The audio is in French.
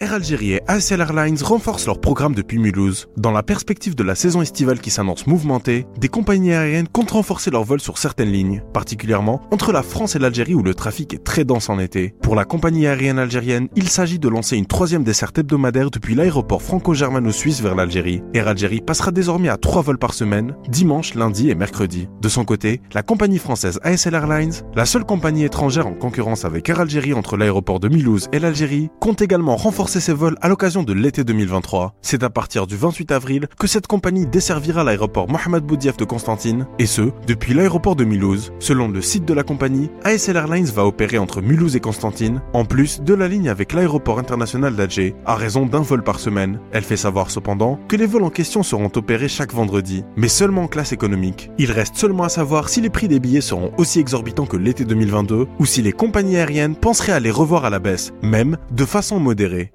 Air Algérie et ASL Airlines renforcent leur programme depuis Mulhouse. Dans la perspective de la saison estivale qui s'annonce mouvementée, des compagnies aériennes comptent renforcer leurs vols sur certaines lignes, particulièrement entre la France et l'Algérie où le trafic est très dense en été. Pour la compagnie aérienne algérienne, il s'agit de lancer une troisième desserte hebdomadaire depuis l'aéroport franco-germano-suisse vers l'Algérie. Air Algérie passera désormais à trois vols par semaine, dimanche, lundi et mercredi. De son côté, la compagnie française ASL Airlines, la seule compagnie étrangère en concurrence avec Air Algérie entre l'aéroport de Mulhouse et l'Algérie, compte également renforcer ses vols à l'occasion de l'été 2023. C'est à partir du 28 avril que cette compagnie desservira l'aéroport Mohamed Boudiaf de Constantine, et ce, depuis l'aéroport de Mulhouse. Selon le site de la compagnie, ASL Airlines va opérer entre Mulhouse et Constantine, en plus de la ligne avec l'aéroport international d'Alger, à raison d'un vol par semaine. Elle fait savoir cependant que les vols en question seront opérés chaque vendredi, mais seulement en classe économique. Il reste seulement à savoir si les prix des billets seront aussi exorbitants que l'été 2022, ou si les compagnies aériennes penseraient à les revoir à la baisse, même de façon modérée.